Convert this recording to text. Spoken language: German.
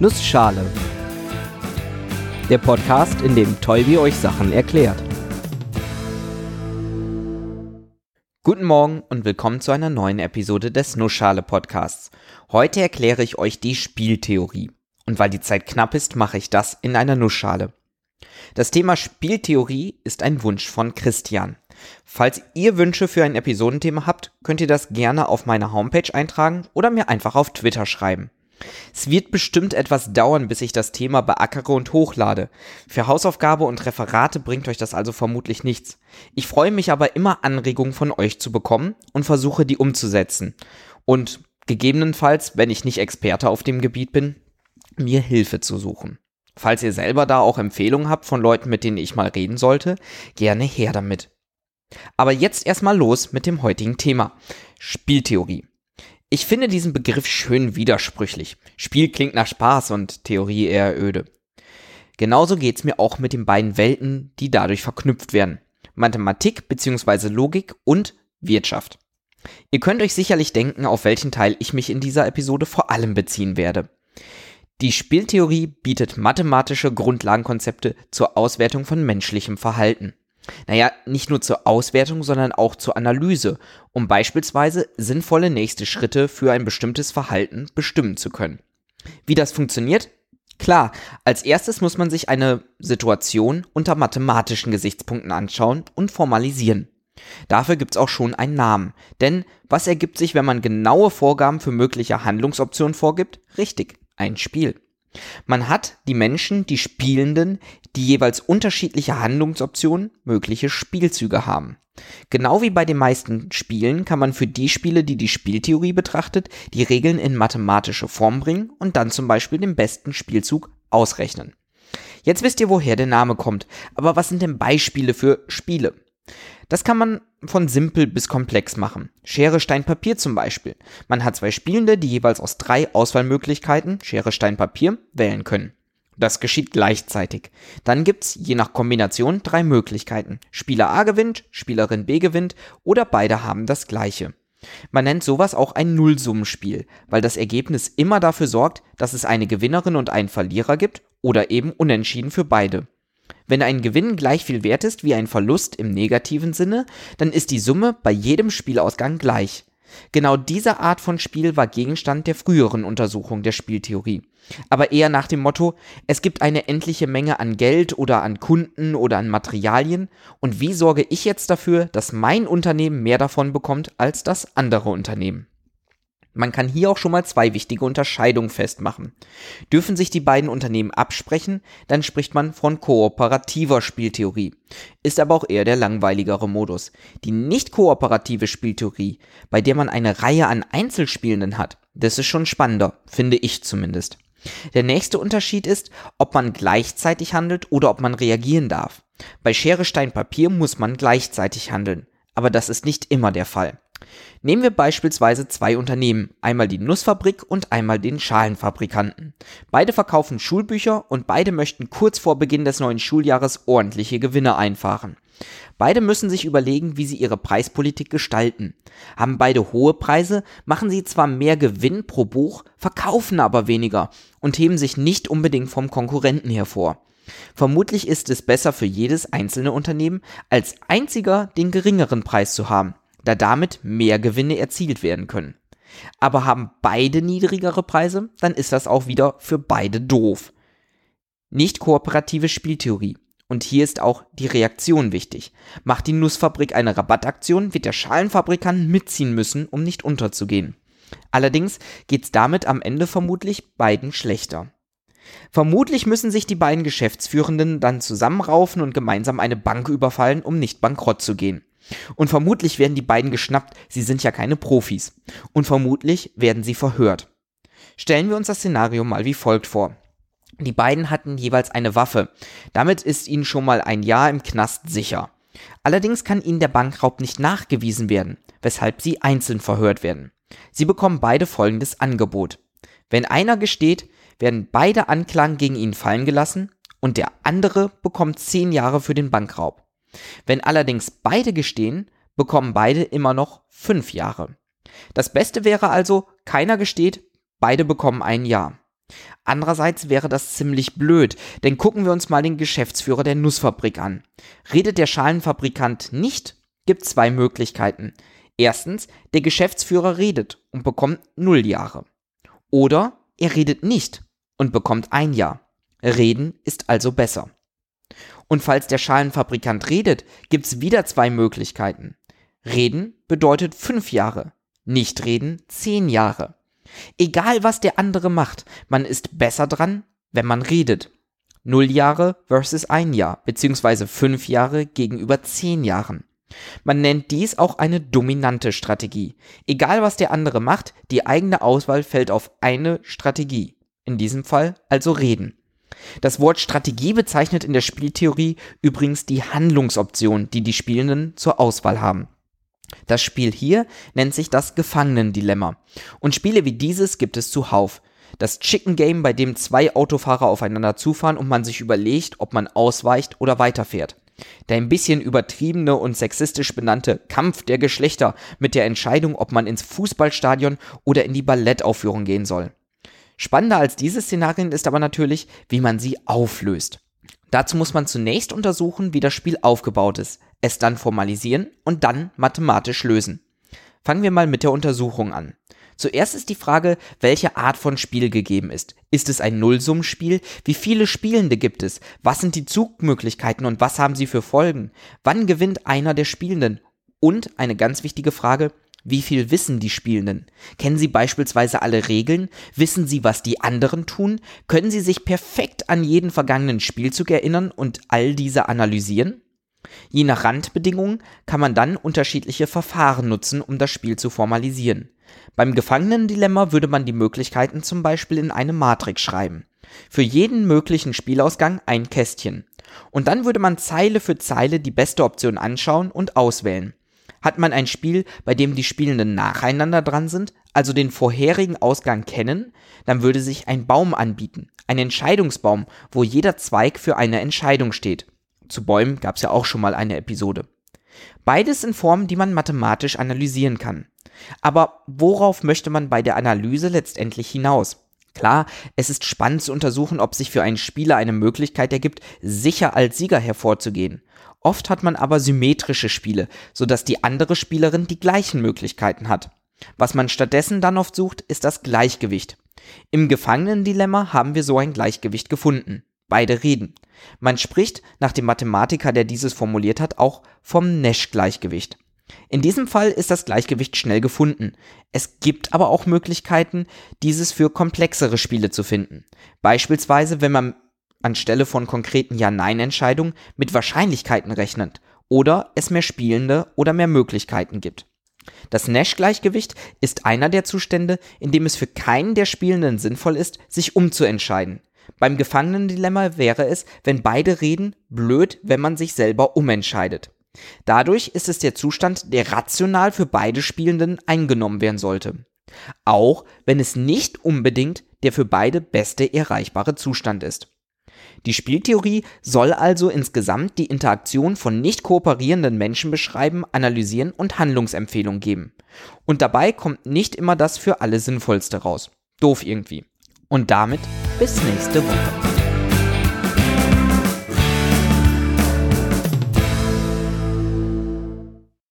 Nussschale. Der Podcast, in dem Tolbi euch Sachen erklärt. Guten Morgen und willkommen zu einer neuen Episode des Nussschale Podcasts. Heute erkläre ich euch die Spieltheorie. Und weil die Zeit knapp ist, mache ich das in einer Nussschale. Das Thema Spieltheorie ist ein Wunsch von Christian. Falls ihr Wünsche für ein Episodenthema habt, könnt ihr das gerne auf meiner Homepage eintragen oder mir einfach auf Twitter schreiben. Es wird bestimmt etwas dauern, bis ich das Thema beackere und hochlade. Für Hausaufgabe und Referate bringt euch das also vermutlich nichts. Ich freue mich aber immer Anregungen von euch zu bekommen und versuche die umzusetzen. Und gegebenenfalls, wenn ich nicht Experte auf dem Gebiet bin, mir Hilfe zu suchen. Falls ihr selber da auch Empfehlungen habt von Leuten, mit denen ich mal reden sollte, gerne her damit. Aber jetzt erstmal los mit dem heutigen Thema. Spieltheorie. Ich finde diesen Begriff schön widersprüchlich. Spiel klingt nach Spaß und Theorie eher öde. Genauso geht's mir auch mit den beiden Welten, die dadurch verknüpft werden. Mathematik bzw. Logik und Wirtschaft. Ihr könnt euch sicherlich denken, auf welchen Teil ich mich in dieser Episode vor allem beziehen werde. Die Spieltheorie bietet mathematische Grundlagenkonzepte zur Auswertung von menschlichem Verhalten. Naja, nicht nur zur Auswertung, sondern auch zur Analyse, um beispielsweise sinnvolle nächste Schritte für ein bestimmtes Verhalten bestimmen zu können. Wie das funktioniert? Klar, als erstes muss man sich eine Situation unter mathematischen Gesichtspunkten anschauen und formalisieren. Dafür gibt's auch schon einen Namen. Denn was ergibt sich, wenn man genaue Vorgaben für mögliche Handlungsoptionen vorgibt? Richtig, ein Spiel. Man hat die Menschen, die Spielenden, die jeweils unterschiedliche Handlungsoptionen, mögliche Spielzüge haben. Genau wie bei den meisten Spielen kann man für die Spiele, die die Spieltheorie betrachtet, die Regeln in mathematische Form bringen und dann zum Beispiel den besten Spielzug ausrechnen. Jetzt wisst ihr, woher der Name kommt, aber was sind denn Beispiele für Spiele? Das kann man von simpel bis komplex machen. Schere, Stein, Papier zum Beispiel. Man hat zwei Spielende, die jeweils aus drei Auswahlmöglichkeiten, Schere, Stein, Papier, wählen können. Das geschieht gleichzeitig. Dann gibt's je nach Kombination drei Möglichkeiten. Spieler A gewinnt, Spielerin B gewinnt oder beide haben das gleiche. Man nennt sowas auch ein Nullsummenspiel, weil das Ergebnis immer dafür sorgt, dass es eine Gewinnerin und einen Verlierer gibt oder eben unentschieden für beide. Wenn ein Gewinn gleich viel wert ist wie ein Verlust im negativen Sinne, dann ist die Summe bei jedem Spielausgang gleich. Genau diese Art von Spiel war Gegenstand der früheren Untersuchung der Spieltheorie. Aber eher nach dem Motto, es gibt eine endliche Menge an Geld oder an Kunden oder an Materialien und wie sorge ich jetzt dafür, dass mein Unternehmen mehr davon bekommt als das andere Unternehmen? Man kann hier auch schon mal zwei wichtige Unterscheidungen festmachen. Dürfen sich die beiden Unternehmen absprechen, dann spricht man von kooperativer Spieltheorie. Ist aber auch eher der langweiligere Modus. Die nicht kooperative Spieltheorie, bei der man eine Reihe an Einzelspielenden hat, das ist schon spannender, finde ich zumindest. Der nächste Unterschied ist, ob man gleichzeitig handelt oder ob man reagieren darf. Bei Schere, Stein, Papier muss man gleichzeitig handeln. Aber das ist nicht immer der Fall. Nehmen wir beispielsweise zwei Unternehmen, einmal die Nussfabrik und einmal den Schalenfabrikanten. Beide verkaufen Schulbücher und beide möchten kurz vor Beginn des neuen Schuljahres ordentliche Gewinne einfahren. Beide müssen sich überlegen, wie sie ihre Preispolitik gestalten. Haben beide hohe Preise, machen sie zwar mehr Gewinn pro Buch, verkaufen aber weniger und heben sich nicht unbedingt vom Konkurrenten hervor. Vermutlich ist es besser für jedes einzelne Unternehmen, als einziger den geringeren Preis zu haben da damit mehr Gewinne erzielt werden können. Aber haben beide niedrigere Preise, dann ist das auch wieder für beide doof. Nicht kooperative Spieltheorie. Und hier ist auch die Reaktion wichtig. Macht die Nussfabrik eine Rabattaktion, wird der Schalenfabrikant mitziehen müssen, um nicht unterzugehen. Allerdings geht's damit am Ende vermutlich beiden schlechter. Vermutlich müssen sich die beiden Geschäftsführenden dann zusammenraufen und gemeinsam eine Bank überfallen, um nicht bankrott zu gehen. Und vermutlich werden die beiden geschnappt, sie sind ja keine Profis. Und vermutlich werden sie verhört. Stellen wir uns das Szenario mal wie folgt vor. Die beiden hatten jeweils eine Waffe. Damit ist ihnen schon mal ein Jahr im Knast sicher. Allerdings kann ihnen der Bankraub nicht nachgewiesen werden, weshalb sie einzeln verhört werden. Sie bekommen beide folgendes Angebot. Wenn einer gesteht, werden beide Anklagen gegen ihn fallen gelassen und der andere bekommt zehn Jahre für den Bankraub. Wenn allerdings beide gestehen, bekommen beide immer noch fünf Jahre. Das Beste wäre also, keiner gesteht, beide bekommen ein Jahr. Andererseits wäre das ziemlich blöd, denn gucken wir uns mal den Geschäftsführer der Nussfabrik an. Redet der Schalenfabrikant nicht, gibt zwei Möglichkeiten. Erstens, der Geschäftsführer redet und bekommt null Jahre. Oder er redet nicht und bekommt ein Jahr. Reden ist also besser. Und falls der Schalenfabrikant redet, gibt's wieder zwei Möglichkeiten. Reden bedeutet fünf Jahre, nicht reden zehn Jahre. Egal was der andere macht, man ist besser dran, wenn man redet. Null Jahre versus ein Jahr, beziehungsweise fünf Jahre gegenüber zehn Jahren. Man nennt dies auch eine dominante Strategie. Egal was der andere macht, die eigene Auswahl fällt auf eine Strategie. In diesem Fall also reden. Das Wort Strategie bezeichnet in der Spieltheorie übrigens die Handlungsoption, die die Spielenden zur Auswahl haben. Das Spiel hier nennt sich das Gefangenendilemma. Und Spiele wie dieses gibt es zuhauf. Das Chicken Game, bei dem zwei Autofahrer aufeinander zufahren und man sich überlegt, ob man ausweicht oder weiterfährt. Der ein bisschen übertriebene und sexistisch benannte Kampf der Geschlechter mit der Entscheidung, ob man ins Fußballstadion oder in die Ballettaufführung gehen soll. Spannender als diese Szenarien ist aber natürlich, wie man sie auflöst. Dazu muss man zunächst untersuchen, wie das Spiel aufgebaut ist, es dann formalisieren und dann mathematisch lösen. Fangen wir mal mit der Untersuchung an. Zuerst ist die Frage, welche Art von Spiel gegeben ist. Ist es ein Nullsummspiel? Wie viele Spielende gibt es? Was sind die Zugmöglichkeiten und was haben sie für Folgen? Wann gewinnt einer der Spielenden? Und eine ganz wichtige Frage, wie viel wissen die Spielenden? Kennen sie beispielsweise alle Regeln? Wissen sie, was die anderen tun? Können sie sich perfekt an jeden vergangenen Spielzug erinnern und all diese analysieren? Je nach Randbedingungen kann man dann unterschiedliche Verfahren nutzen, um das Spiel zu formalisieren. Beim Gefangenendilemma würde man die Möglichkeiten zum Beispiel in eine Matrix schreiben. Für jeden möglichen Spielausgang ein Kästchen. Und dann würde man Zeile für Zeile die beste Option anschauen und auswählen. Hat man ein Spiel, bei dem die Spielenden nacheinander dran sind, also den vorherigen Ausgang kennen, dann würde sich ein Baum anbieten, ein Entscheidungsbaum, wo jeder Zweig für eine Entscheidung steht. Zu Bäumen gab es ja auch schon mal eine Episode. Beides in Formen, die man mathematisch analysieren kann. Aber worauf möchte man bei der Analyse letztendlich hinaus? Klar, es ist spannend zu untersuchen, ob sich für einen Spieler eine Möglichkeit ergibt, sicher als Sieger hervorzugehen. Oft hat man aber symmetrische Spiele, sodass die andere Spielerin die gleichen Möglichkeiten hat. Was man stattdessen dann oft sucht, ist das Gleichgewicht. Im Gefangenendilemma haben wir so ein Gleichgewicht gefunden. Beide reden. Man spricht, nach dem Mathematiker, der dieses formuliert hat, auch vom Nash-Gleichgewicht. In diesem Fall ist das Gleichgewicht schnell gefunden. Es gibt aber auch Möglichkeiten, dieses für komplexere Spiele zu finden. Beispielsweise, wenn man anstelle von konkreten Ja-Nein-Entscheidungen mit Wahrscheinlichkeiten rechnet oder es mehr Spielende oder mehr Möglichkeiten gibt. Das Nash-Gleichgewicht ist einer der Zustände, in dem es für keinen der Spielenden sinnvoll ist, sich umzuentscheiden. Beim Gefangenendilemma wäre es, wenn beide reden, blöd, wenn man sich selber umentscheidet. Dadurch ist es der Zustand, der rational für beide Spielenden eingenommen werden sollte. Auch wenn es nicht unbedingt der für beide beste erreichbare Zustand ist. Die Spieltheorie soll also insgesamt die Interaktion von nicht kooperierenden Menschen beschreiben, analysieren und Handlungsempfehlungen geben. Und dabei kommt nicht immer das für alle Sinnvollste raus. Doof irgendwie. Und damit bis nächste Woche.